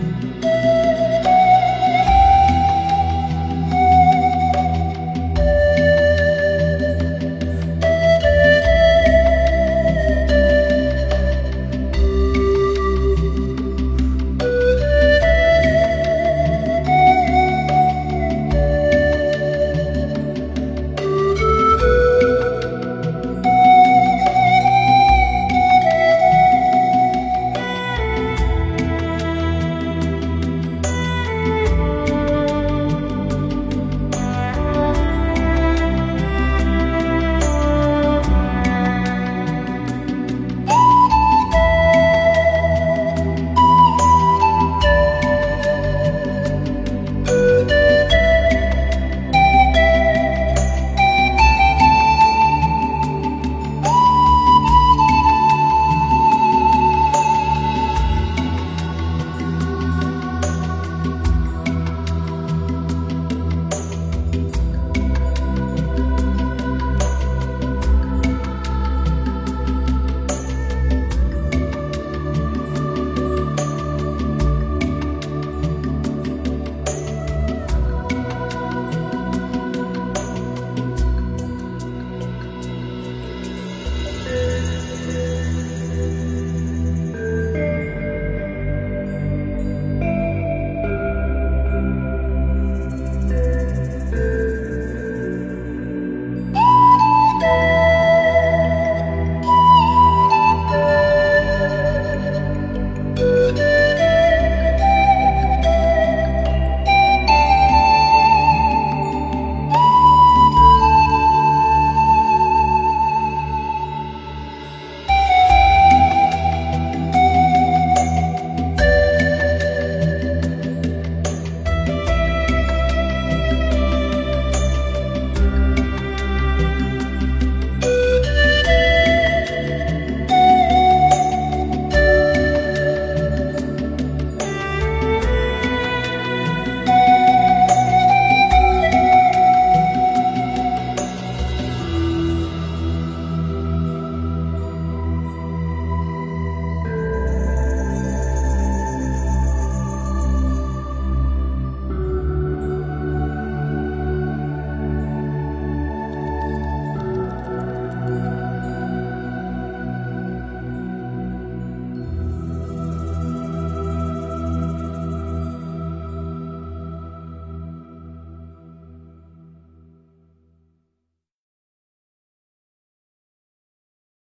Música